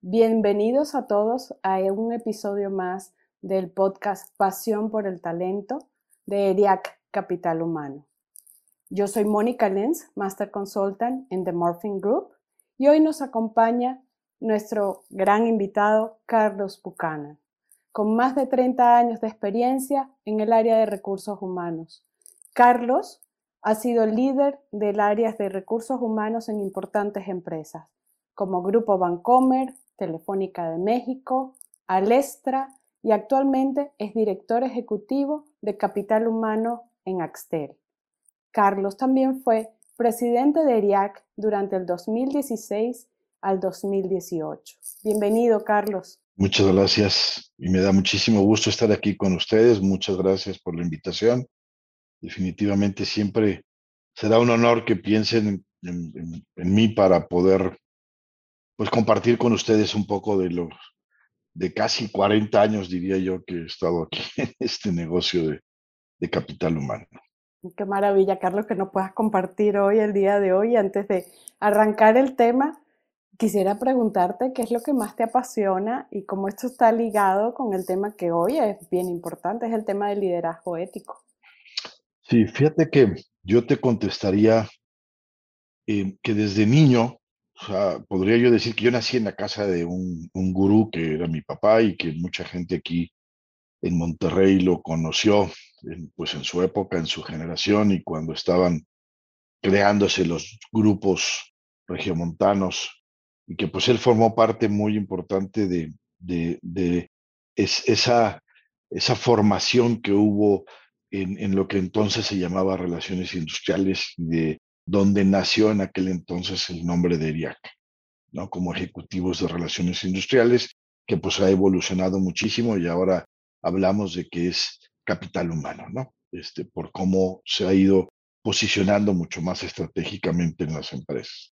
bienvenidos a todos a un episodio más del podcast Pasión por el Talento de ERIAC Capital Humano. Yo soy Mónica Lenz, Master Consultant en The Morphing Group, y hoy nos acompaña nuestro gran invitado, Carlos Buchanan, con más de 30 años de experiencia en el área de recursos humanos. Carlos ha sido líder del área de recursos humanos en importantes empresas, como Grupo Bancomer, Telefónica de México, Alestra y actualmente es director ejecutivo de Capital Humano en Axtel. Carlos también fue presidente de ERIAC durante el 2016 al 2018. Bienvenido, Carlos. Muchas gracias y me da muchísimo gusto estar aquí con ustedes. Muchas gracias por la invitación. Definitivamente siempre será un honor que piensen en, mí para poder pues compartir con ustedes un poco de los de casi 40 años, diría yo, que he estado aquí en este negocio de, de capital humano. Qué maravilla, Carlos, que nos puedas compartir hoy, el día de hoy. Antes de arrancar el tema, quisiera preguntarte qué es lo que más te apasiona y cómo esto está ligado con el tema que hoy es bien importante, es el tema del liderazgo ético. Sí, fíjate que yo te contestaría eh, que desde niño o sea, podría yo decir que yo nací en la casa de un, un gurú que era mi papá y que mucha gente aquí en Monterrey lo conoció, pues en su época, en su generación y cuando estaban creándose los grupos regiomontanos y que pues él formó parte muy importante de, de, de esa, esa formación que hubo en, en, lo que entonces se llamaba relaciones industriales de donde nació en aquel entonces el nombre de ERIAC, ¿no? Como ejecutivos de relaciones industriales, que pues ha evolucionado muchísimo y ahora hablamos de que es capital humano, ¿no? Este, por cómo se ha ido posicionando mucho más estratégicamente en las empresas.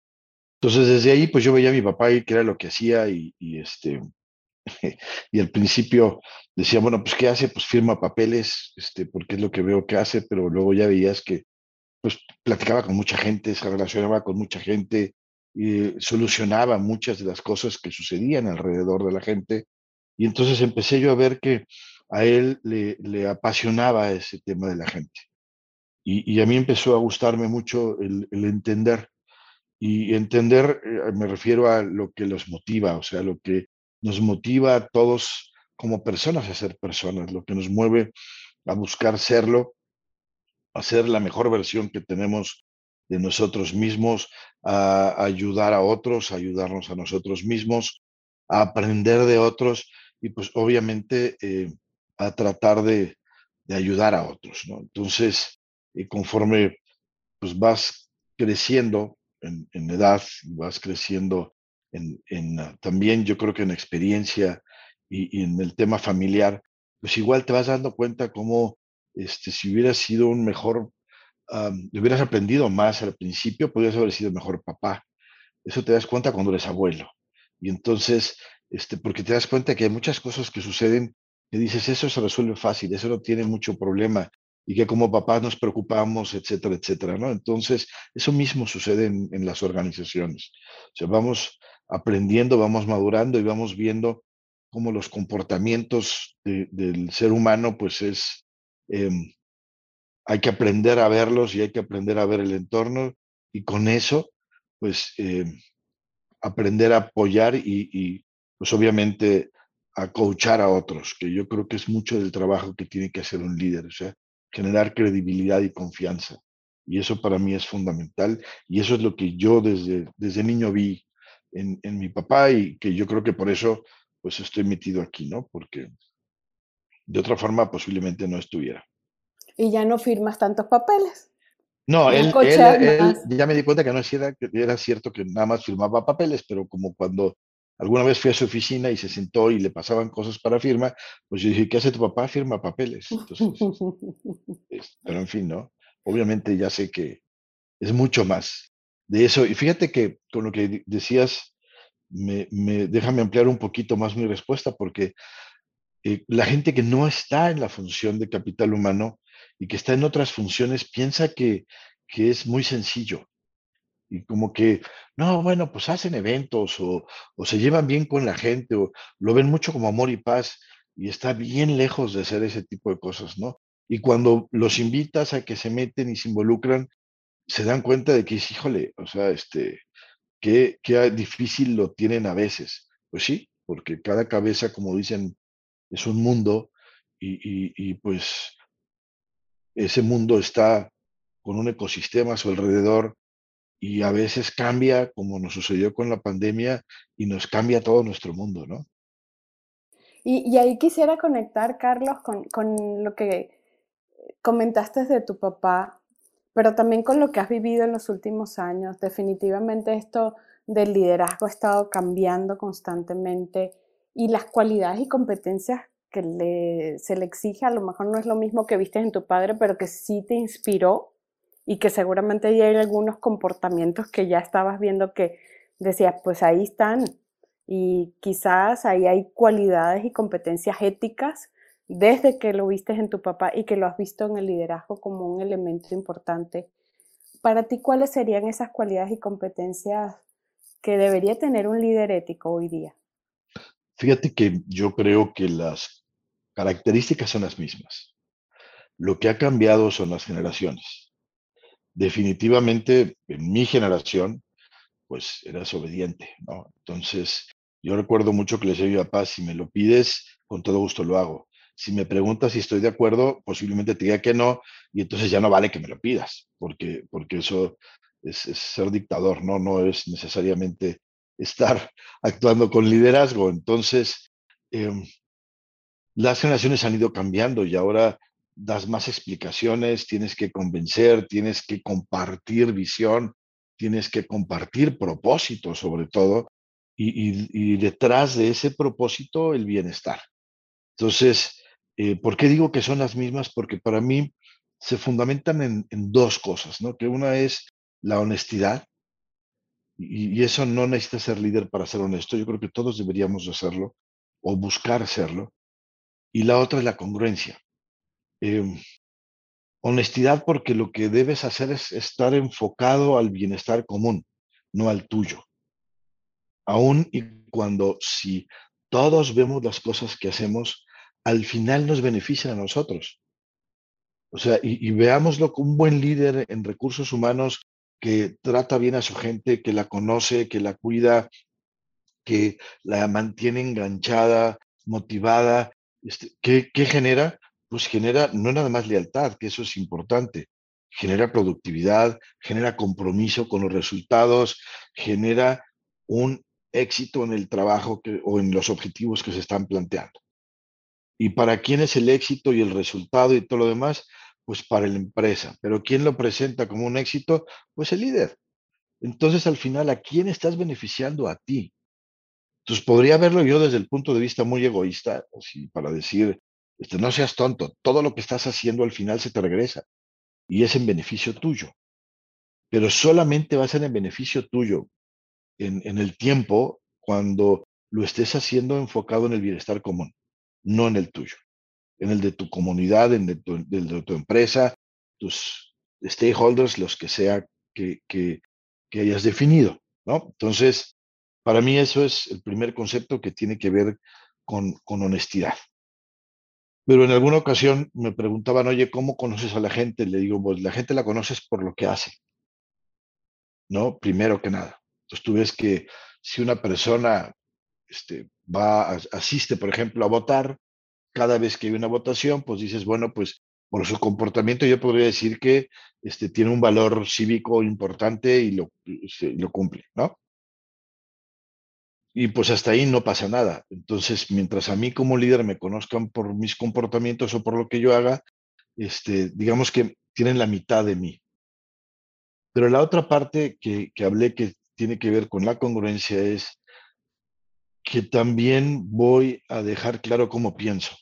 Entonces, desde ahí, pues yo veía a mi papá y que era lo que hacía y, y este, y al principio decía, bueno, pues ¿qué hace? Pues firma papeles, este, porque es lo que veo que hace, pero luego ya veías que pues platicaba con mucha gente, se relacionaba con mucha gente, y solucionaba muchas de las cosas que sucedían alrededor de la gente. Y entonces empecé yo a ver que a él le, le apasionaba ese tema de la gente. Y, y, a mí empezó a gustarme mucho el, el entender. Y entender, eh, me refiero a lo que los motiva, o sea, lo que nos motiva a todos como personas a ser personas, lo que nos mueve a buscar serlo hacer la mejor versión que tenemos de nosotros mismos, a ayudar a otros, a ayudarnos a nosotros mismos, a aprender de otros y pues obviamente eh, a tratar de, de, ayudar a otros. Entonces, eh, conforme pues vas creciendo en, edad, vas creciendo en, en uh, también yo creo que en experiencia y, y en el tema familiar, pues igual te vas dando cuenta cómo este, si hubieras sido un mejor, um, hubieras aprendido más al principio, podrías haber sido mejor papá. Eso te das cuenta cuando eres abuelo. Y entonces, este, porque te das cuenta que hay muchas cosas que suceden que dices, eso se resuelve fácil, eso no tiene mucho problema, y que como papás nos preocupamos, etcétera, etcétera, ¿no? Entonces, eso mismo sucede en, en las organizaciones. O sea, vamos aprendiendo, vamos madurando y vamos viendo cómo los comportamientos de, del ser humano, pues es, eh, hay que aprender a verlos y hay que aprender a ver el entorno y con eso, pues, eh, aprender a apoyar y, y, pues, obviamente, a coachar a otros, que yo creo que es mucho del trabajo que tiene que hacer un líder, o sea, generar credibilidad y confianza. Y eso para mí es fundamental y eso es lo que yo desde, desde niño vi en, en mi papá y que yo creo que por eso pues estoy metido aquí, ¿no? Porque de otra forma posiblemente no estuviera. Y ya no firmas tantos papeles. No, él, él, él, ya me di cuenta que no era, cierto que nada más firmaba papeles, pero como cuando alguna vez fui a su oficina y se sentó y le pasaban cosas para firma, pues yo dije, ¿qué hace tu papá? Firma papeles. pero en fin, ¿no? Obviamente ya sé que es mucho más de eso. Y fíjate que con lo que decías, me, déjame ampliar un poquito más mi respuesta, porque eh, la gente que no está en la función de capital humano y que está en otras funciones piensa que, que es muy sencillo y como que, no, bueno, pues hacen eventos o, se llevan bien con la gente o lo ven mucho como amor y paz y está bien lejos de hacer ese tipo de cosas, ¿no? Y cuando los invitas a que se meten y se involucran, se dan cuenta de que, híjole, o sea, este, qué, qué difícil lo tienen a veces. Pues sí, porque cada cabeza, como dicen, es un mundo y, y pues ese mundo está con un ecosistema a su alrededor y a veces cambia, como nos sucedió con la pandemia, y nos cambia todo nuestro mundo, ¿no? Y, ahí quisiera conectar, Carlos, con, con, lo que comentaste de tu papá, pero también con lo que has vivido en los últimos años. Definitivamente esto del liderazgo ha estado cambiando constantemente y las cualidades y competencias que le, se le exige a lo mejor no es lo mismo que viste en tu padre, pero que sí te inspiró y que seguramente ya hay algunos comportamientos que ya estabas viendo que decías, pues ahí están. Y quizás ahí hay cualidades y competencias éticas desde que lo viste en tu papá y que lo has visto en el liderazgo como un elemento importante. Para ti, ¿cuáles serían esas cualidades y competencias que debería tener un líder ético hoy día? Fíjate que yo creo que las características son las mismas. Lo que ha cambiado son las generaciones definitivamente en mi generación, pues eras obediente, ¿no? Entonces, yo recuerdo mucho que le decía a mi papá, si me lo pides, con todo gusto lo hago. Si me preguntas si estoy de acuerdo, posiblemente te diga que no, y entonces ya no vale que me lo pidas, porque, porque eso es, ser dictador, ¿no? No es necesariamente estar actuando con liderazgo. Entonces, em, las generaciones han ido cambiando y ahora das más explicaciones, tienes que convencer, tienes que compartir visión, tienes que compartir propósito sobre todo, y, detrás de ese propósito el bienestar. Entonces, eh, ¿por qué digo que son las mismas? Porque para mí se fundamentan en, dos cosas, ¿no? Que una es la honestidad, y, eso no necesita ser líder para ser honesto, yo creo que todos deberíamos hacerlo o buscar hacerlo, y la otra es la congruencia. Em, honestidad porque lo que debes hacer es estar enfocado al bienestar común, no al tuyo. Aún y cuando si todos vemos las cosas que hacemos, al final nos benefician a nosotros. O sea, y, y veámoslo como un buen líder en recursos humanos que trata bien a su gente, que la conoce, que la cuida, que la mantiene enganchada, motivada. Este, ¿qué, ¿Qué genera? pues genera no nada más lealtad, que eso es importante, genera productividad, genera compromiso con los resultados, genera un éxito en el trabajo o en los objetivos que se están planteando. ¿Y para quién es el éxito y el resultado y todo lo demás? Pues para la empresa. Pero ¿quién lo presenta como un éxito? Pues el líder. Entonces, al final, ¿a quién estás beneficiando a ti? Entonces, podría verlo yo desde el punto de vista muy egoísta, para decir, este, no seas tonto, todo lo que estás haciendo al final se te regresa y es en beneficio tuyo. Pero solamente va a ser en beneficio tuyo en, en el tiempo cuando lo estés haciendo enfocado en el bienestar común, no en el tuyo, en el de tu comunidad, en el de tu, empresa, tus stakeholders, los que sea que, que, que hayas definido, ¿no? Entonces, para mí eso es el primer concepto que tiene que ver con, con honestidad. Pero en alguna ocasión me preguntaban, oye, ¿cómo conoces a la gente? Le digo, pues la gente la conoces por lo que hace, ¿no? Primero que nada. Entonces tú ves que si una persona este, va, asiste, por ejemplo, a votar, cada vez que hay una votación, pues dices, bueno, pues por su comportamiento yo podría decir que este, tiene un valor cívico importante y lo, este, lo cumple, ¿no? y pues hasta ahí no pasa nada. Entonces, mientras a mí como líder me conozcan por mis comportamientos o por lo que yo haga, este, digamos que tienen la mitad de mí. Pero la otra parte que, que hablé que tiene que ver con la congruencia es que también voy a dejar claro cómo pienso.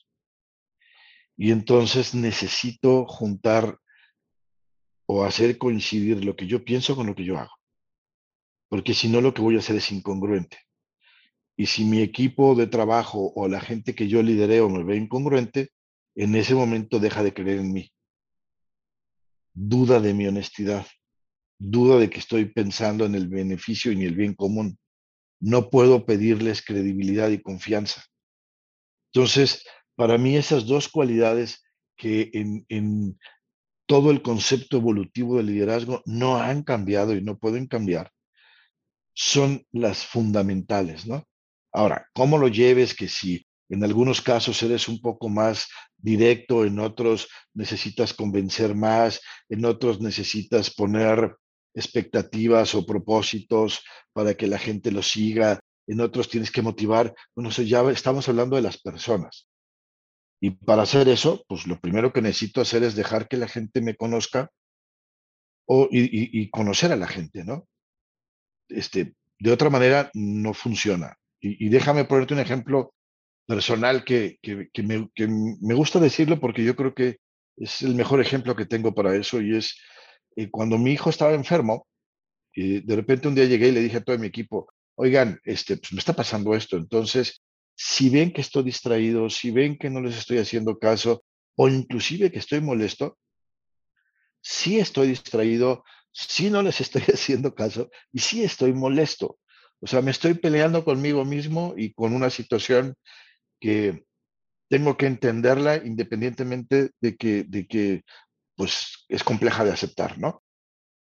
Y entonces necesito juntar o hacer coincidir lo que yo pienso con lo que yo hago. Porque si no, lo que voy a hacer es incongruente. Y si mi equipo de trabajo o la gente que yo lidereo me ve incongruente, en ese momento deja de creer en mí. Duda de mi honestidad. Duda de que estoy pensando en el beneficio y en el bien común. No puedo pedirles credibilidad y confianza. Entonces, para mí esas dos cualidades que en, todo el concepto evolutivo del liderazgo no han cambiado y no pueden cambiar, son las fundamentales, ¿no? Ahora, ¿cómo lo lleves? Que si en algunos casos eres un poco más directo, en otros necesitas convencer más, en otros necesitas poner expectativas o propósitos para que la gente lo siga, en otros tienes que motivar. Bueno, eso ya estamos hablando de las personas. Y para hacer eso, pues lo primero que necesito hacer es dejar que la gente me conozca o, y, conocer a la gente, ¿no? Este, de otra manera, no funciona. Y, déjame ponerte un ejemplo personal que, que, me, que, me, gusta decirlo porque yo creo que es el mejor ejemplo que tengo para eso y es eh, cuando mi hijo estaba enfermo, de repente un día llegué y le dije a todo mi equipo, oigan, este, pues me está pasando esto, entonces si ven que estoy distraído, si ven que no les estoy haciendo caso o inclusive que estoy molesto, sí estoy distraído, sí no les estoy haciendo caso y sí estoy molesto. O sea, me estoy peleando conmigo mismo y con una situación que tengo que entenderla independientemente de que, de que pues, es compleja de aceptar, ¿no?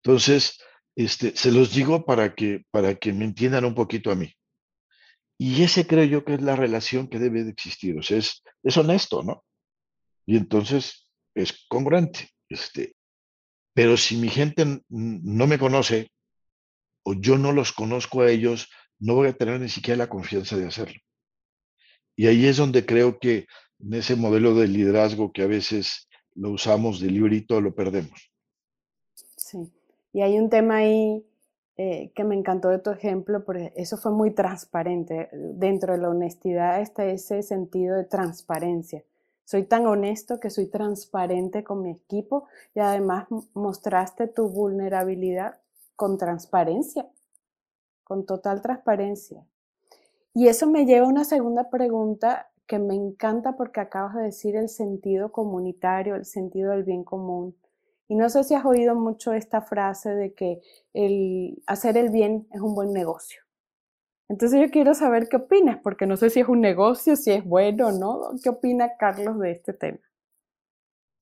Entonces, este, se los digo para que, para que me entiendan un poquito a mí. Y ese creo yo que es la relación que debe de existir, o sea, es, es honesto, ¿no? Y entonces es congruente. Este, pero si mi gente no me conoce o yo no los conozco a ellos, no voy a tener ni siquiera la confianza de hacerlo. Y ahí es donde creo que en ese modelo de liderazgo que a veces lo usamos de librito, lo perdemos. Sí, y hay un tema ahí eh, que me encantó de tu ejemplo, porque eso fue muy transparente. Dentro de la honestidad está ese sentido de transparencia. Soy tan honesto que soy transparente con mi equipo y además mostraste tu vulnerabilidad con transparencia, con total transparencia. Y eso me lleva a una segunda pregunta que me encanta porque acabas de decir el sentido comunitario, el sentido del bien común. Y no sé si has oído mucho esta frase de que el hacer el bien es un buen negocio. Entonces yo quiero saber qué opinas, porque no sé si es un negocio, si es bueno o no. ¿Qué opina Carlos de este tema?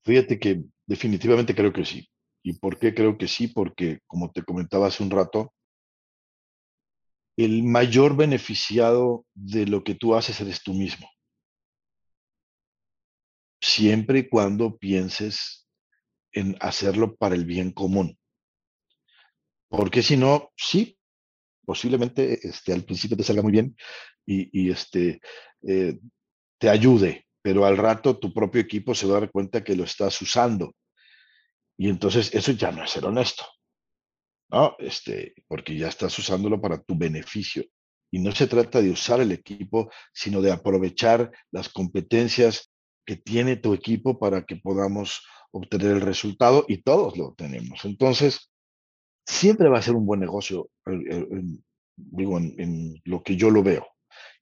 Fíjate que definitivamente creo que sí. ¿Y por qué creo que sí? Porque, como te comentaba hace un rato, el mayor beneficiado de lo que tú haces eres tú mismo. Siempre y cuando pienses en hacerlo para el bien común. Porque si no, sí, posiblemente este, al principio te salga muy bien y, este, eh, te ayude, pero al rato tu propio equipo se va a dar cuenta que lo estás usando. Y entonces eso ya no es ser honesto, ¿no? Este, porque ya estás usándolo para tu beneficio. Y no se trata de usar el equipo, sino de aprovechar las competencias que tiene tu equipo para que podamos obtener el resultado y todos lo tenemos. Entonces, siempre va a ser un buen negocio, digo, en, lo que yo lo veo.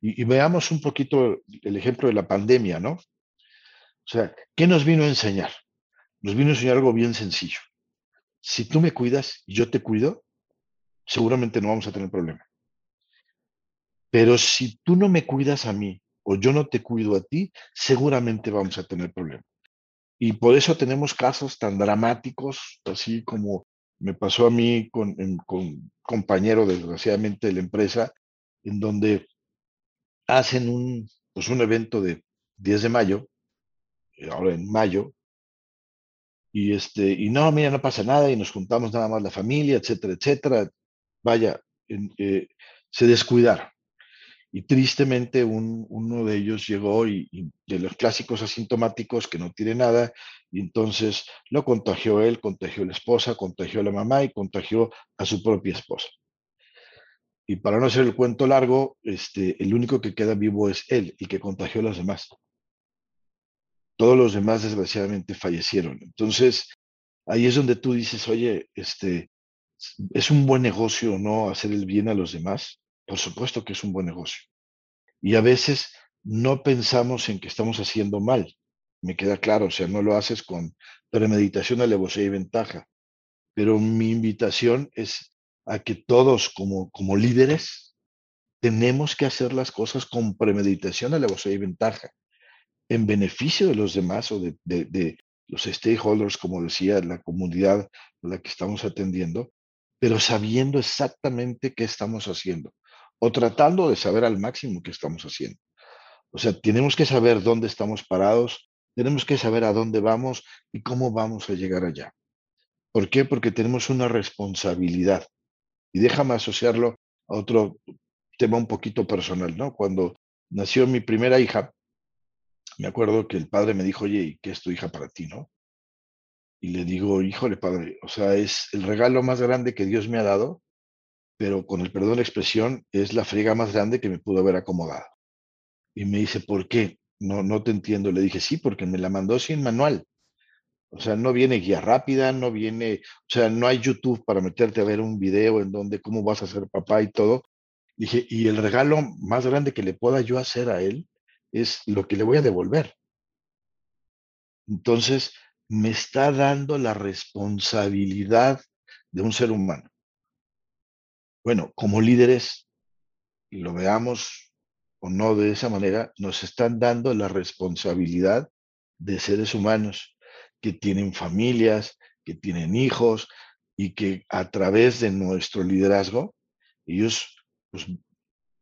Y, veamos un poquito el ejemplo de la pandemia, ¿no? O sea, ¿qué nos vino a enseñar? Nos vino a enseñar algo bien sencillo. Si tú me cuidas y yo te cuido, seguramente no vamos a tener problema. Pero si tú no me cuidas a mí o yo no te cuido a ti, seguramente vamos a tener problema. Y por eso tenemos casos tan dramáticos, así como me pasó a mí con, con compañero, desgraciadamente, de la empresa, en donde hacen un, pues un evento de 10 de mayo, eh, ahora en mayo, y este, y no, mira, no pasa nada, y nos juntamos nada más la familia, etcétera, etcétera. Vaya, eh, se descuidaron. Y tristemente uno de ellos llegó y, de los clásicos asintomáticos que no tiene nada, y entonces lo contagió él, contagió la esposa, contagió a la mamá y contagió a su propia esposa. Y para no hacer el cuento largo, este, el único que queda vivo es él, el que contagió a los demás. Todos los demás, desgraciadamente, fallecieron. Entonces, ahí es donde tú dices, oye, este, ¿es un buen negocio no hacer el bien a los demás? Por supuesto que es un buen negocio. Y a veces no pensamos en que estamos haciendo mal. Me queda claro, o sea, no lo haces con premeditación, alevosía y ventaja. Pero mi invitación es a que todos como, como líderes tenemos que hacer las cosas con premeditación, alevosía y ventaja en beneficio de los demás o de, los stakeholders, como decía, la comunidad a la que estamos atendiendo, pero sabiendo exactamente qué estamos haciendo o tratando de saber al máximo qué estamos haciendo. O sea, tenemos que saber dónde estamos parados, tenemos que saber a dónde vamos y cómo vamos a llegar allá. ¿Por qué? Porque tenemos una responsabilidad. Y déjame asociarlo a otro tema un poquito personal, ¿no? Cuando nació mi primera hija, me acuerdo que el padre me dijo, oye, ¿y qué es tu hija para ti, no? Y le digo, híjole, padre, o sea, es el regalo más grande que Dios me ha dado, pero con el perdón de la expresión, es la friega más grande que me pudo haber acomodado. Y me dice, ¿por qué? No, no te entiendo. Le dije, sí, porque me la mandó sin manual. O sea, no viene guía rápida, no viene, o sea, no hay YouTube para meterte a ver un video en donde cómo vas a ser papá y todo. Dije, y el regalo más grande que le pueda yo hacer a él es lo que le voy a devolver. Entonces, me está dando la responsabilidad de un ser humano. Bueno, como líderes, lo veamos o no de esa manera, nos están dando la responsabilidad de seres humanos que tienen familias, que tienen hijos y que a través de nuestro liderazgo, ellos pues,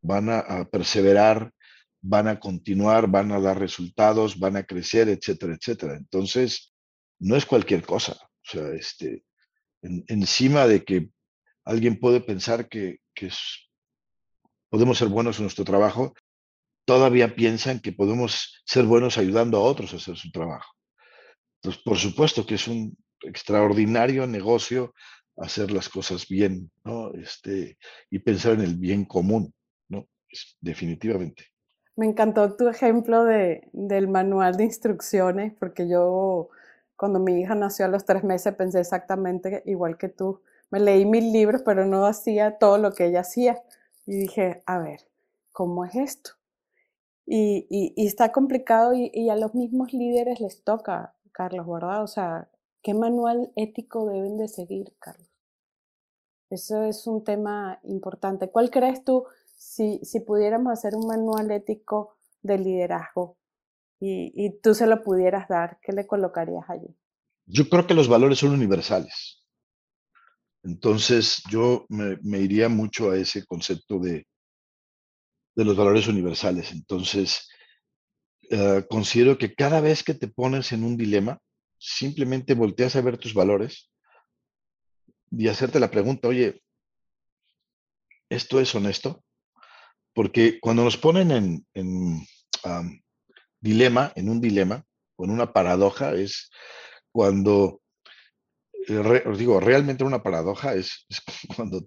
van a perseverar, van a continuar, van a dar resultados, van a crecer, etcétera, etcétera. Entonces, no es cualquier cosa. O sea, este, encima de que alguien puede pensar que, podemos ser buenos en nuestro trabajo, todavía piensan que podemos ser buenos ayudando a otros a hacer su trabajo. Entonces, por supuesto que es un extraordinario negocio hacer las cosas bien, ¿no? Este, y pensar en el bien común, ¿no? Es, definitivamente. Me encantó tu ejemplo de, del manual de instrucciones, porque yo cuando mi hija nació a los tres meses pensé exactamente igual que tú. Me leí mil libros, pero no hacía todo lo que ella hacía. Y dije, a ver, ¿cómo es esto? Y, está complicado y, y, a los mismos líderes les toca, Carlos, ¿verdad? O sea, ¿qué manual ético deben de seguir, Carlos? Eso es un tema importante. ¿Cuál crees tú si, si pudiéramos hacer un manual ético de liderazgo y tú se lo pudieras dar, ¿qué le colocarías allí? Yo creo que los valores son universales. Entonces, yo me, iría mucho a ese concepto de, de los valores universales. Entonces, eh, considero que cada vez que te pones en un dilema, simplemente volteas a ver tus valores y hacerte la pregunta, oye, ¿esto es honesto? Porque cuando nos ponen en, dilema, en un dilema, o en una paradoja, es cuando, os digo, realmente una paradoja es, cuando,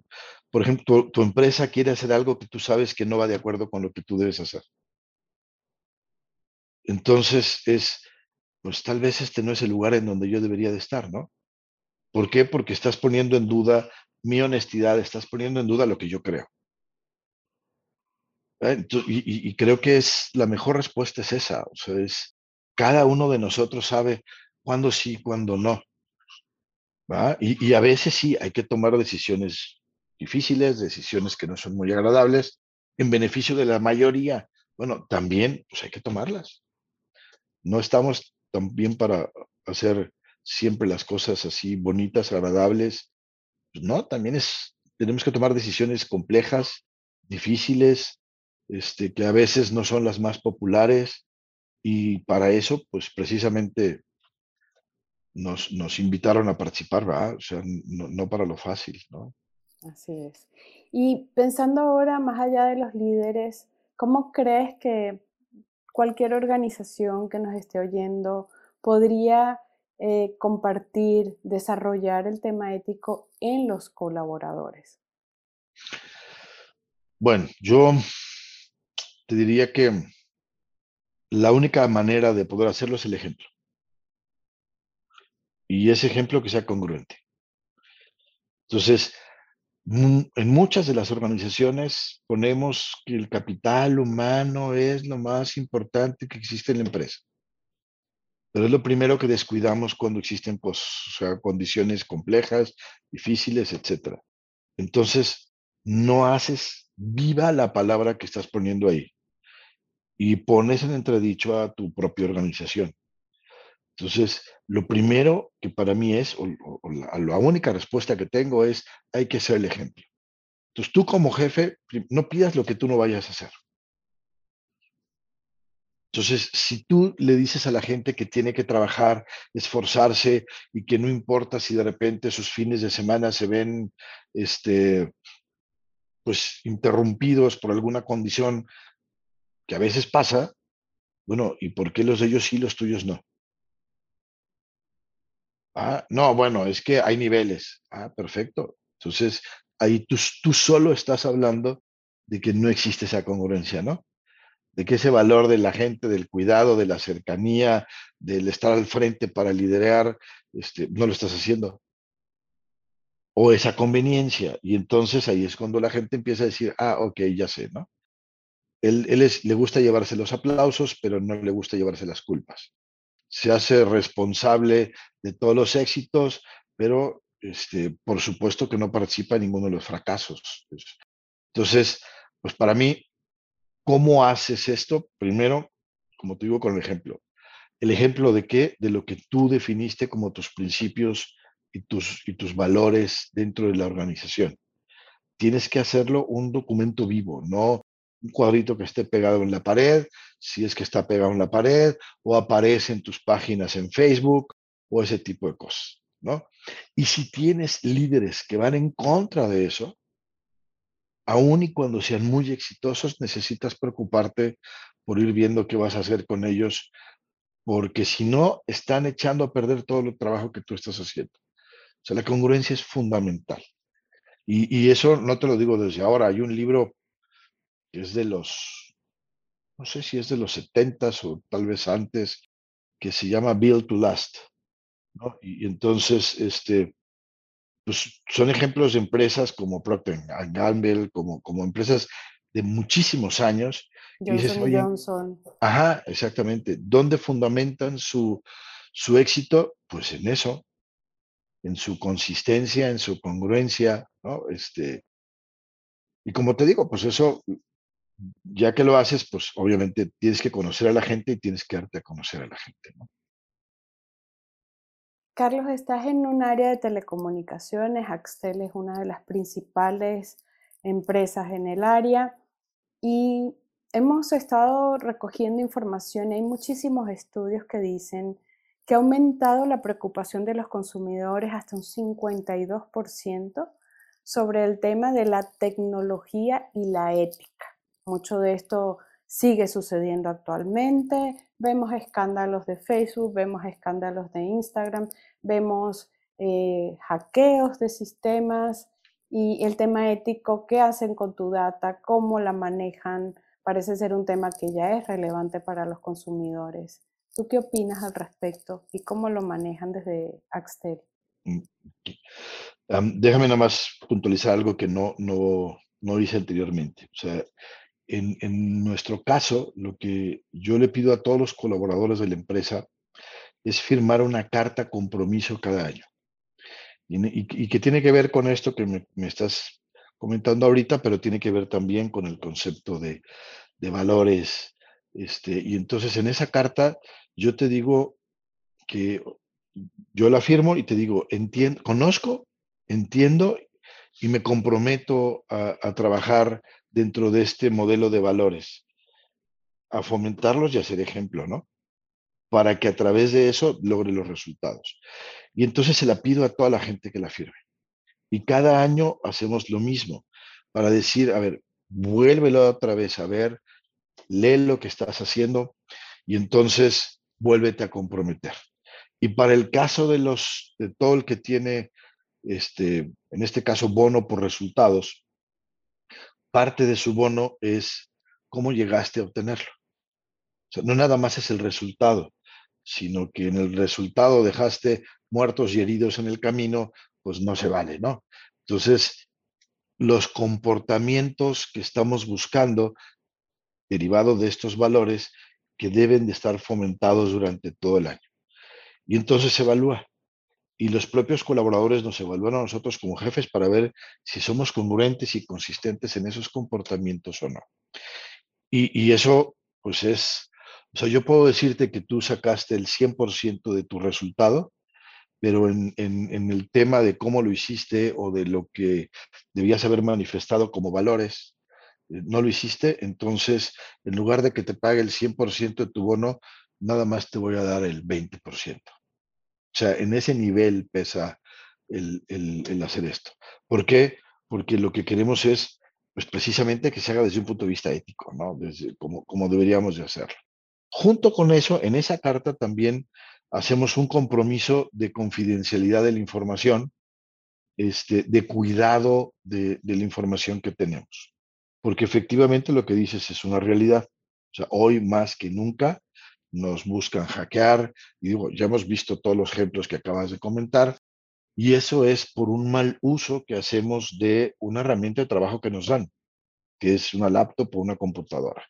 por ejemplo, tu, empresa quiere hacer algo que tú sabes que no va de acuerdo con lo que tú debes hacer. Entonces es, pues tal vez este no es el lugar en donde yo debería de estar, ¿no? ¿Por qué? Porque estás poniendo en duda mi honestidad, estás poniendo en duda lo que yo creo. ¿eh? y, creo que es la mejor respuesta es esa, o sea, es cada uno de nosotros sabe cuándo sí, cuándo no. Y, a veces sí hay que tomar decisiones difíciles, decisiones que no son muy agradables, en beneficio de la mayoría. Bueno, también pues hay que tomarlas. No estamos también para hacer siempre las cosas así bonitas, agradables. Pues no, también es, tenemos que tomar decisiones complejas, difíciles, este, que a veces no son las más populares y para eso, pues precisamente nos, nos invitaron a participar, ¿verdad? O sea, no, no, para lo fácil, ¿no? Así es. Y pensando ahora más allá de los líderes, ¿cómo crees que cualquier organización que nos esté oyendo podría eh, compartir, desarrollar el tema ético en los colaboradores? Bueno, yo te diría que la única manera de poder hacerlo es el ejemplo. Y ese ejemplo que sea congruente. Entonces, en muchas de las organizaciones ponemos que el capital humano es lo más importante que existe en la empresa. Pero es lo primero que descuidamos cuando existen pues, condiciones complejas, difíciles, etc. Entonces, no haces viva la palabra que estás poniendo ahí y pones en entredicho a tu propia organización. Entonces, lo primero que para mí es, o, la, única respuesta que tengo es, hay que ser el ejemplo. Entonces, tú como jefe, no pidas lo que tú no vayas a hacer. Entonces, si tú le dices a la gente que tiene que trabajar, esforzarse y que no importa si de repente sus fines de semana se ven, este, pues, interrumpidos por alguna condición que a veces pasa, bueno, ¿y por qué los de ellos sí, los tuyos no? Ah, no, bueno, es que hay niveles. Ah, perfecto. Entonces, ahí tú, tú solo estás hablando de que no existe esa congruencia, ¿no? De que ese valor de la gente, del cuidado, de la cercanía, del estar al frente para liderar, este, no lo estás haciendo. O esa conveniencia. Y entonces ahí es cuando la gente empieza a decir, ah, ok, ya sé, ¿no? Él, él es, le gusta llevarse los aplausos, pero no le gusta llevarse las culpas se hace responsable de todos los éxitos, pero este, por supuesto que no participa en ninguno de los fracasos. Entonces, pues para mí, ¿cómo haces esto? Primero, como te digo con el ejemplo. ¿El ejemplo de qué? De lo que tú definiste como tus principios y tus, y tus valores dentro de la organización. Tienes que hacerlo un documento vivo, no un cuadrito que esté pegado en la pared, si es que está pegado en la pared, o aparece en tus páginas en Facebook, o ese tipo de cosas, ¿no? Y si tienes líderes que van en contra de eso, aun y cuando sean muy exitosos, necesitas preocuparte por ir viendo qué vas a hacer con ellos, porque si no, están echando a perder todo el trabajo que tú estás haciendo. O sea, la congruencia es fundamental. Y, y eso no te lo digo desde ahora. Hay un libro que es de los, no sé si es de los 70 o tal vez antes, que se llama Build to Last. ¿no? Y, entonces, este, pues son ejemplos de empresas como Procter Gamble, como, como empresas de muchísimos años. Johnson Johnson. Ajá, exactamente. ¿Dónde fundamentan su, su éxito? Pues en eso, en su consistencia, en su congruencia, ¿no? Este, y como te digo, pues eso ya que lo haces, pues obviamente tienes que conocer a la gente y tienes que darte a conocer a la gente, ¿no? Carlos, estás en un área de telecomunicaciones, Axtel es una de las principales empresas en el área y hemos estado recogiendo información. Hay muchísimos estudios que dicen que ha aumentado la preocupación de los consumidores hasta un 52% sobre el tema de la tecnología y la ética. Mucho de esto sigue sucediendo actualmente. Vemos escándalos de Facebook, vemos escándalos de Instagram, vemos eh, hackeos de sistemas y el tema ético, qué hacen con tu data, cómo la manejan, parece ser un tema que ya es relevante para los consumidores. ¿Tú qué opinas al respecto y cómo lo manejan desde Axtel? Mm, déjame nada más puntualizar algo que no, no, no hice anteriormente. O sea, en, nuestro caso, lo que yo le pido a todos los colaboradores de la empresa es firmar una carta compromiso cada año. Y, que tiene que ver con esto que me, estás comentando ahorita, pero tiene que ver también con el concepto de, valores. Este, y entonces en esa carta yo te digo que yo la firmo y te digo, entiendo, conozco, entiendo y me comprometo a trabajar dentro de este modelo de valores, a fomentarlos y a ser ejemplo, ¿no? Para que a través de eso logre los resultados. Y entonces se la pido a toda la gente que la firme. Y cada año hacemos lo mismo para decir, a ver, vuélvelo otra vez a ver, lee lo que estás haciendo y entonces vuélvete a comprometer. Y para el caso de los, de todo el que tiene, este, en este caso, bono por resultados, parte de su bono es cómo llegaste a obtenerlo. No nada más es el resultado, sino que en el resultado dejaste muertos y heridos en el camino, pues no se vale, ¿no? Entonces, los comportamientos que estamos buscando, derivados de estos valores, que deben de estar fomentados durante todo el año. Y entonces se evalúa. Y los propios colaboradores nos evalúan a nosotros como jefes para ver si somos congruentes y consistentes en esos comportamientos o no. Y, eso, pues es, o sea, yo puedo decirte que tú sacaste el 100% de tu resultado, pero en, en, en, el tema de cómo lo hiciste o de lo que debías haber manifestado como valores, eh, no lo hiciste, entonces en lugar de que te pague el 100% de tu bono, nada más te voy a dar el 20%. O sea, en ese nivel pesa el, el, el hacer esto. ¿Por qué? Porque lo que queremos es, pues precisamente que se haga desde un punto de vista ético, ¿no? Desde, como, como deberíamos de hacerlo. Junto con eso, en esa carta también hacemos un compromiso de confidencialidad de la información, este, de cuidado de, de la información que tenemos. Porque efectivamente lo que dices es una realidad. O sea, hoy más que nunca nos buscan hackear y digo, ya hemos visto todos los ejemplos que acabas de comentar y eso es por un mal uso que hacemos de una herramienta de trabajo que nos dan, que es una laptop o una computadora.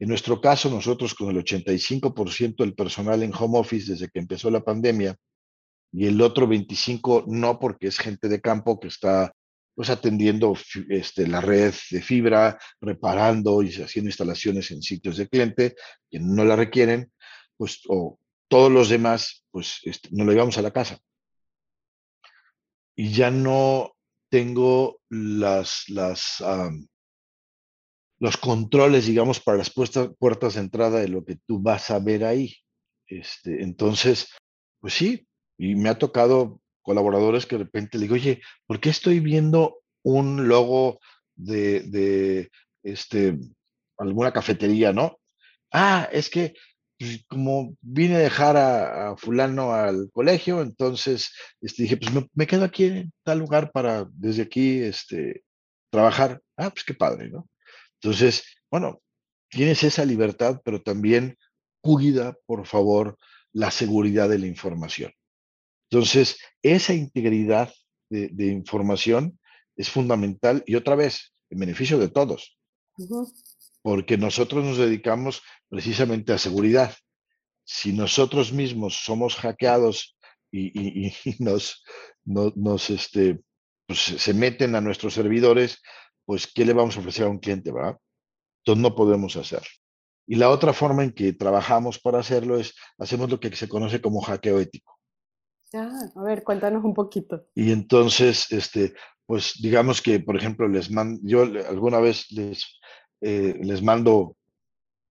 En nuestro caso, nosotros con el 85% del personal en home office desde que empezó la pandemia y el otro 25 no porque es gente de campo que está pues atendiendo este, la red de fibra, reparando y haciendo instalaciones en sitios de cliente que no la requieren, pues o todos los demás, pues este, nos lo llevamos a la casa. Y ya no tengo las, las, um, los controles, digamos, para las puertas, puertas de entrada de lo que tú vas a ver ahí. Este, entonces, pues sí, y me ha tocado colaboradores que de repente le digo, oye, ¿por qué estoy viendo un logo de, de este, alguna cafetería, no? Ah, es que pues, como vine a dejar a, fulano al colegio, entonces este, dije, pues me, quedo aquí en tal lugar para desde aquí este, trabajar. Ah, pues qué padre, ¿no? Entonces, bueno, tienes esa libertad, pero también cuida, por favor, la seguridad de la información. Entonces, esa integridad de, información es fundamental y otra vez, en beneficio de todos. Uh. Porque nosotros nos dedicamos precisamente a seguridad. Si nosotros mismos somos hackeados y, y, y nos, no, nos este, pues se meten a nuestros servidores, pues ¿qué le vamos a ofrecer a un cliente, verdad? Entonces no podemos hacer. Y la otra forma en que trabajamos para hacerlo es, hacemos lo que se conoce como hackeo ético. Ah, a ver, cuéntanos un poquito. Y entonces, este, pues digamos que, por ejemplo, les mando, yo alguna vez les, eh, les mando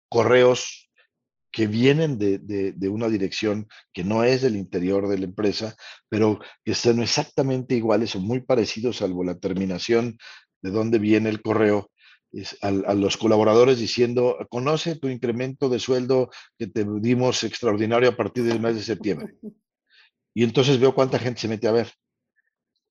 correos que vienen de, de, una dirección que no es del interior de la empresa, pero que están exactamente iguales o muy parecidos, salvo la terminación de dónde viene el correo, es a, los colaboradores diciendo, conoce tu incremento de sueldo que te dimos extraordinario a partir del mes de septiembre. Y entonces veo cuánta gente se mete a ver.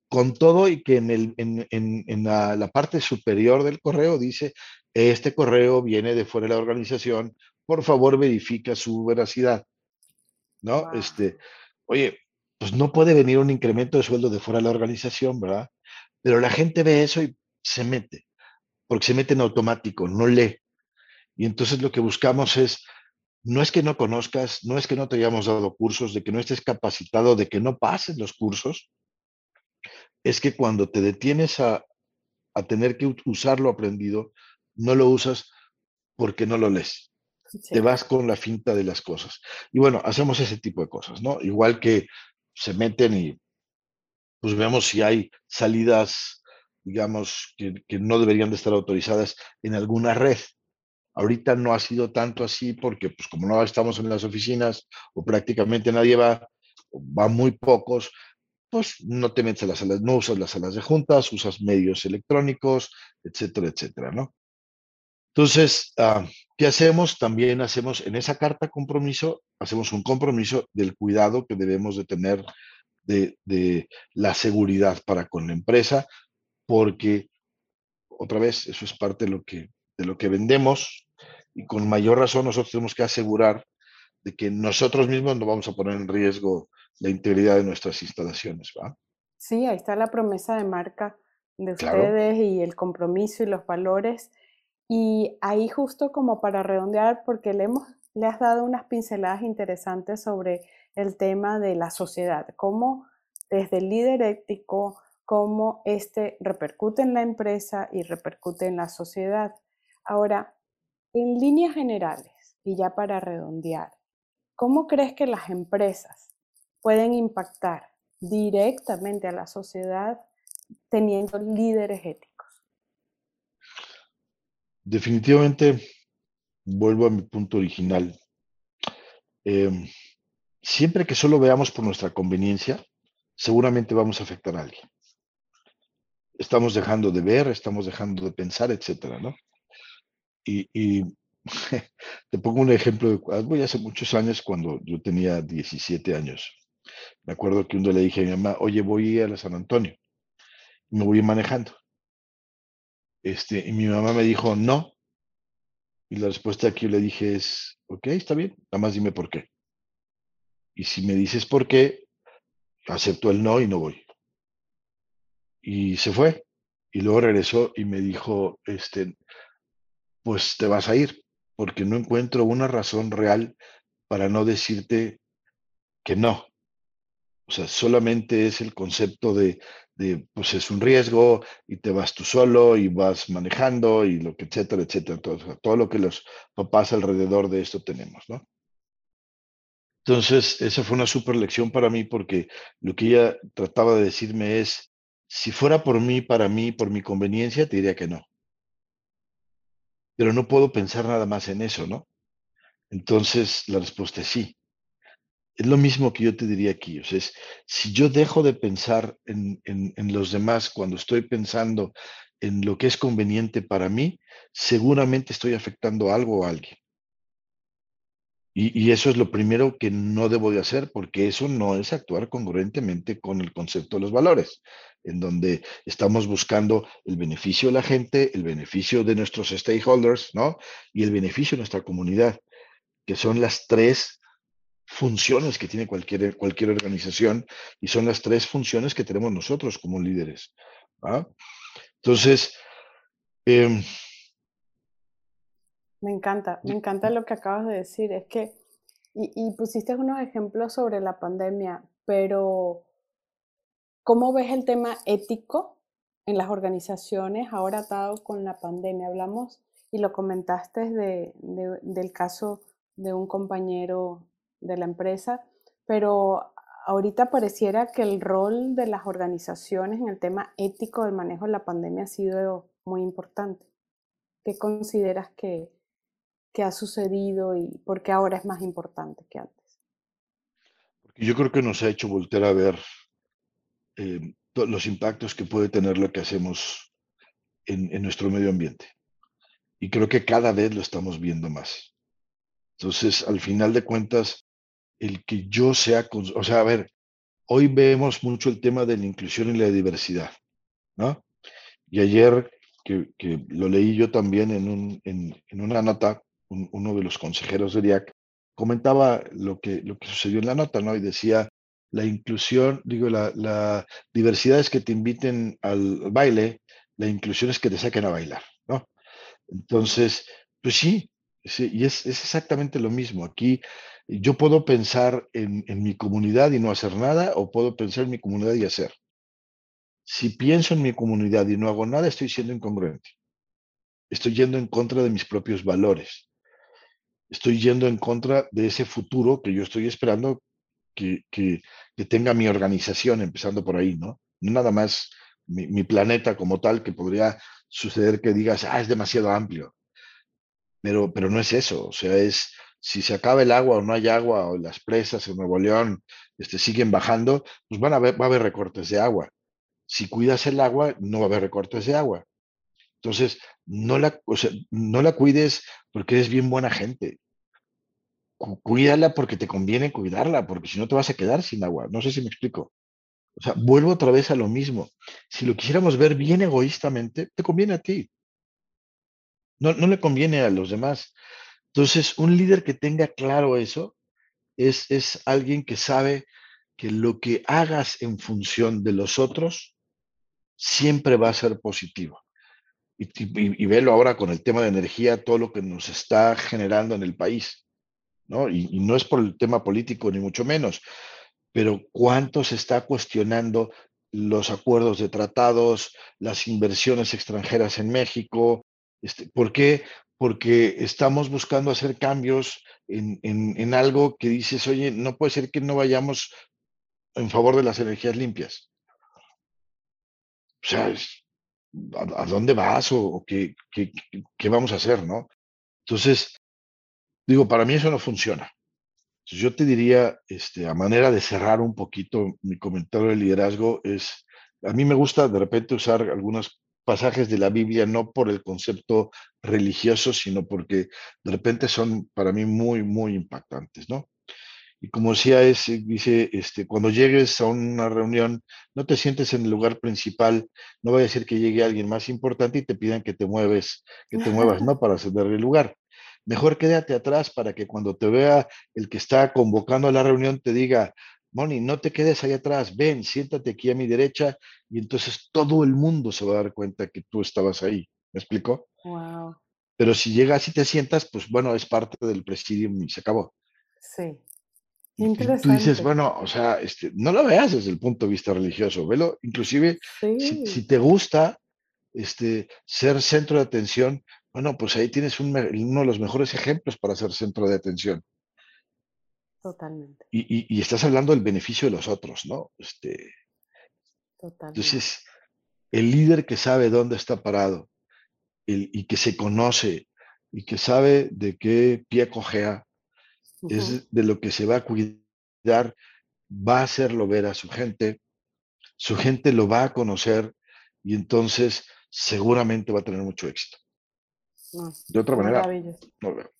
Con todo y que en, el, en, en, en la, parte superior del correo dice, este correo viene de fuera de la organización, por favor verifica su veracidad. ¿No? Wow. Este, oye, pues no puede venir un incremento de sueldo de fuera de la organización, ¿verdad? Pero la gente ve eso y se mete, porque se mete en automático, no lee. Y entonces lo que buscamos es, no es que no conozcas, no es que no te hayamos dado cursos, de que no estés capacitado, de que no pases los cursos, es que cuando te detienes a, a tener que usar lo aprendido, no lo usas porque no lo lees. Sí. Te vas con la finta de las cosas. Y bueno, hacemos ese tipo de cosas, ¿no? Igual que se meten y pues vemos si hay salidas, digamos, que, que no deberían de estar autorizadas en alguna red. Ahorita no ha sido tanto así porque, pues como no estamos en las oficinas o prácticamente nadie va, va muy pocos, pues no te metes a las salas, no usas las salas de juntas, usas medios electrónicos, etcétera, etcétera, ¿no? Entonces, uh, ¿qué hacemos? También hacemos en esa carta compromiso, hacemos un compromiso del cuidado que debemos de tener de, de la seguridad para con la empresa, porque otra vez, eso es parte de lo que, de lo que vendemos y con mayor razón nosotros tenemos que asegurar de que nosotros mismos no vamos a poner en riesgo la integridad de nuestras instalaciones, ¿va? Sí, ahí está la promesa de marca de ustedes y el compromiso y los valores. Y ahí justo como para redondear, porque le, hemos, le has dado unas pinceladas interesantes sobre el tema de la sociedad, cómo desde el líder ético, cómo este repercute en la empresa y repercute en la sociedad. Ahora, en líneas generales, y ya para redondear, ¿cómo crees que las empresas pueden impactar directamente a la sociedad teniendo líderes éticos? Definitivamente, vuelvo a mi punto original. Em, siempre que solo veamos por nuestra conveniencia, seguramente vamos a afectar a alguien. Estamos dejando de ver, estamos dejando de pensar, etcétera, ¿no? Y, te pongo un ejemplo de hace muchos años cuando yo tenía 17 años. Me acuerdo que un día le dije a mi mamá, oye, voy a San Antonio. me voy manejando. Este, y mi mamá me dijo, no. Y la respuesta que yo le dije es, ok, está bien, nada más dime por qué. Y si me dices por qué, acepto el no y no voy. Y se fue. Y luego regresó y me dijo, este, pues te vas a ir, porque no encuentro una razón real para no decirte que no. O sea, solamente es el concepto de, pues es un riesgo y te vas tú solo y vas manejando y lo que, etcétera, etcétera. Todo, todo lo que los papás alrededor de esto tenemos, ¿no? Entonces, esa fue una super lección para mí porque lo que ella trataba de decirme es, si fuera por mí, para mí, por mi conveniencia, te diría que no. Pero no puedo pensar nada más en eso, ¿no? Entonces, la respuesta es sí. Es lo mismo que yo te diría aquí. Es, si yo dejo de pensar en, en, los demás cuando estoy pensando en lo que es conveniente para mí, seguramente estoy afectando algo o a alguien. Y, eso es lo primero que no debo de hacer, porque eso no es actuar congruentemente con el concepto de los valores, en donde estamos buscando el beneficio de la gente, el beneficio de nuestros stakeholders, ¿no? Y el beneficio de nuestra comunidad, que son las tres funciones que tiene cualquier, cualquier organización y son las tres funciones que tenemos nosotros como líderes. Entonces, eh, me encanta, me encanta lo que acabas de decir. Es que, y, pusiste unos ejemplos sobre la pandemia, pero ¿cómo ves el tema ético en las organizaciones ahora atado con la pandemia? Hablamos y lo comentaste de, del caso de un compañero de la empresa, pero ahorita pareciera que el rol de las organizaciones en el tema ético del manejo de la pandemia ha sido muy importante. ¿Qué consideras que, qué ha sucedido y por qué ahora es más importante que antes. Porque yo creo que nos ha hecho volver a ver eh, los impactos que puede tener lo que hacemos en, en, nuestro medio ambiente. Y creo que cada vez lo estamos viendo más. Entonces, al final de cuentas, el que yo sea, o sea, a ver, hoy vemos mucho el tema de la inclusión y la diversidad, ¿no? Y ayer, que, lo leí yo también en, un, en una nota, uno de los consejeros de DIAC, comentaba lo que, lo que sucedió en la nota, ¿no? Y decía, la inclusión, digo, la, la diversidad es que te inviten al baile, la inclusión es que te saquen a bailar, ¿no? Entonces, pues sí, sí y es, es, exactamente lo mismo. Aquí yo puedo pensar en, mi comunidad y no hacer nada, o puedo pensar en mi comunidad y hacer. Si pienso en mi comunidad y no hago nada, estoy siendo incongruente. Estoy yendo en contra de mis propios valores estoy yendo en contra de ese futuro que yo estoy esperando que, que, tenga mi organización, empezando por ahí, ¿no? No nada más mi, mi, planeta como tal, que podría suceder que digas, ah, es demasiado amplio. Pero, pero no es eso, o sea, es si se acaba el agua o no hay agua, o las presas en Nuevo León este, siguen bajando, pues van a haber, va a haber recortes de agua. Si cuidas el agua, no va a haber recortes de agua. Entonces, no la, o sea, no la cuides porque eres bien buena gente. Cuídala porque te conviene cuidarla, porque si no te vas a quedar sin agua. No sé si me explico. O sea, vuelvo otra vez a lo mismo. Si lo quisiéramos ver bien egoístamente, te conviene a ti. No, no le conviene a los demás. Entonces, un líder que tenga claro eso es, es alguien que sabe que lo que hagas en función de los otros siempre va a ser positivo. Y, y, velo ahora con el tema de energía, todo lo que nos está generando en el país. ¿no? Y, y, no es por el tema político, ni mucho menos, pero cuánto se está cuestionando los acuerdos de tratados, las inversiones extranjeras en México. Este, ¿Por qué? Porque estamos buscando hacer cambios en, en, en algo que dices, oye, no puede ser que no vayamos en favor de las energías limpias. O sea, es, ¿a, ¿a, dónde vas o, o qué, qué, qué, vamos a hacer, no? Entonces, digo, para mí eso no funciona. Yo te diría, este, a manera de cerrar un poquito mi comentario de liderazgo, es, a mí me gusta de repente usar algunos pasajes de la Biblia, no por el concepto religioso, sino porque de repente son para mí muy, muy impactantes, ¿no? Y como decía, es, dice, este, cuando llegues a una reunión, no te sientes en el lugar principal, no vaya a ser que llegue alguien más importante y te pidan que te mueves, que te muevas, ¿no? Para ceder el lugar. Mejor quédate atrás para que cuando te vea el que está convocando a la reunión te diga, Moni, no te quedes ahí atrás, ven, siéntate aquí a mi derecha y entonces todo el mundo se va a dar cuenta que tú estabas ahí. ¿Me explico? Wow. Pero si llegas y te sientas, pues bueno, es parte del presidium y se acabó. Sí. Interesante. Tú dices, bueno, o sea, este, no lo veas desde el punto de vista religioso, velo, inclusive sí. si, si, te gusta este, ser centro de atención, bueno, pues ahí tienes un, uno de los mejores ejemplos para ser centro de atención. Totalmente. Y, y, y, estás hablando del beneficio de los otros, ¿no? Este, Totalmente. Entonces, el líder que sabe dónde está parado el, y que se conoce y que sabe de qué pie cojea, uh -huh. es de lo que se va a cuidar, va a hacerlo ver a su gente, su gente lo va a conocer y entonces seguramente va a tener mucho éxito. No, de otra manera, maravilloso. no veo.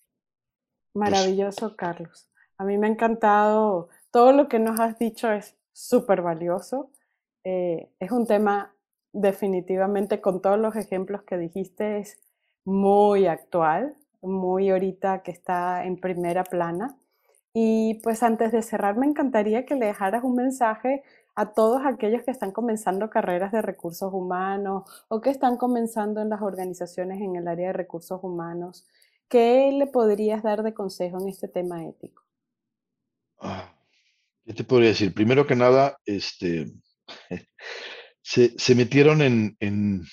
Maravilloso, pues, Carlos. A mí me ha encantado, todo lo que nos has dicho es súper valioso. Eh, es un tema definitivamente con todos los ejemplos que dijiste, es muy actual, muy ahorita que está en primera plana. Y pues antes de cerrar, me encantaría que le dejaras un mensaje a todos aquellos que están comenzando carreras de recursos humanos o que están comenzando en las organizaciones en el área de recursos humanos. ¿Qué le podrías dar de consejo en este tema ético? Ah, ¿Qué te podría decir? Primero que nada, este, se, se metieron en, en,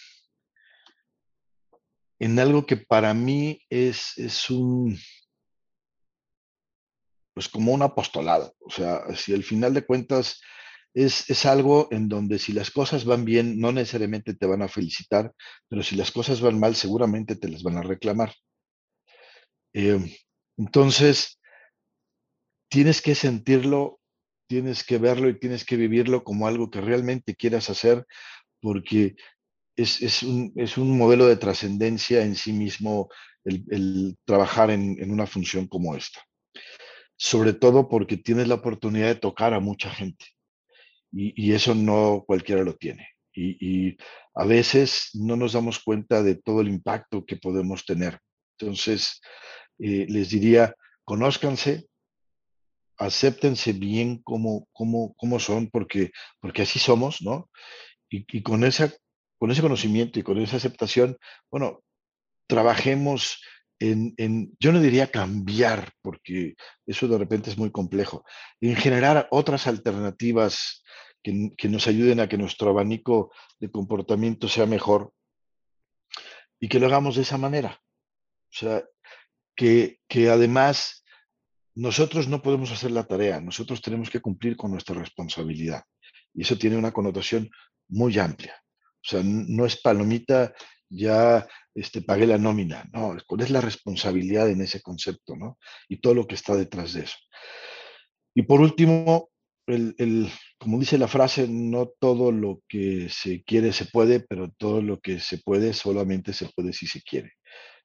en, algo que para mí es, es un, pues como un apostolado. O sea, si al final de cuentas es, es, algo en donde si las cosas van bien, no necesariamente te van a felicitar, pero si las cosas van mal, seguramente te las van a reclamar. Eh, entonces, tienes que sentirlo, tienes que verlo y tienes que vivirlo como algo que realmente quieras hacer, porque es, es, un, es un, modelo de trascendencia en sí mismo el, trabajar en, en una función como esta. Sobre todo porque tienes la oportunidad de tocar a mucha gente. Y, y, eso no cualquiera lo tiene. Y, y, a veces no nos damos cuenta de todo el impacto que podemos tener. Entonces, eh, les diría, conózcanse, acéptense bien como, como, como son, porque, porque así somos, ¿no? Y, y, con, esa, con ese conocimiento y con esa aceptación, bueno, trabajemos en, en, yo no diría cambiar, porque eso de repente es muy complejo, en generar otras alternativas que, que, nos ayuden a que nuestro abanico de comportamiento sea mejor y que lo hagamos de esa manera. O sea, que, que además nosotros no podemos hacer la tarea, nosotros tenemos que cumplir con nuestra responsabilidad. Y eso tiene una connotación muy amplia. O sea, no es palomita, ya este, pagué la nómina, no, cuál es la responsabilidad en ese concepto, ¿no? Y todo lo que está detrás de eso. Y por último, el, el, como dice la frase, no todo lo que se quiere se puede, pero todo lo que se puede solamente se puede si se quiere.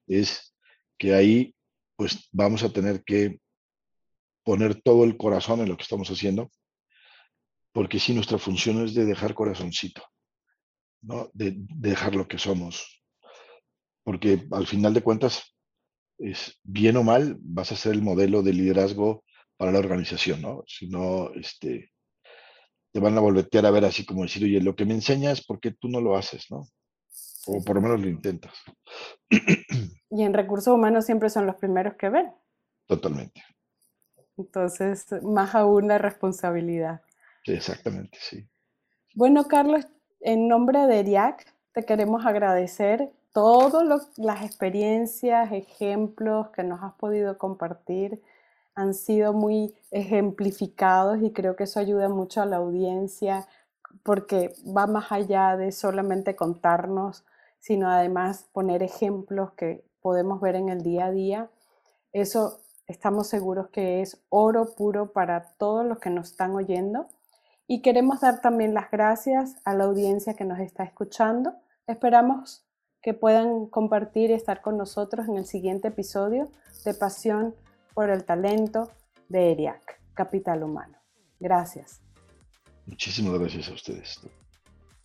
Es que ahí pues vamos a tener que poner todo el corazón en lo que estamos haciendo porque sí, nuestra función es de dejar corazoncito, ¿no? De, dejar lo que somos. Porque al final de cuentas, es bien o mal, vas a ser el modelo de liderazgo para la organización, ¿no? Si no, este, te van a voltear a ver así como decir, oye, lo que me enseñas, ¿por qué tú no lo haces, no? O por lo menos lo intentas. Y en recursos humanos siempre son los primeros que ven. Totalmente. Entonces, más aún la responsabilidad. exactamente, sí. Bueno, Carlos, en nombre de ERIAC, te queremos agradecer todas las experiencias, ejemplos que nos has podido compartir. Han sido muy ejemplificados y creo que eso ayuda mucho a la audiencia porque va más allá de solamente contarnos, sino además poner ejemplos que podemos ver en el día a día. Eso estamos seguros que es oro puro para todos los que nos están oyendo. Y queremos dar también las gracias a la audiencia que nos está escuchando. Esperamos que puedan compartir y estar con nosotros en el siguiente episodio de Pasión por el Talento de ERIAC, Capital Humano. Gracias. Muchísimas gracias a ustedes.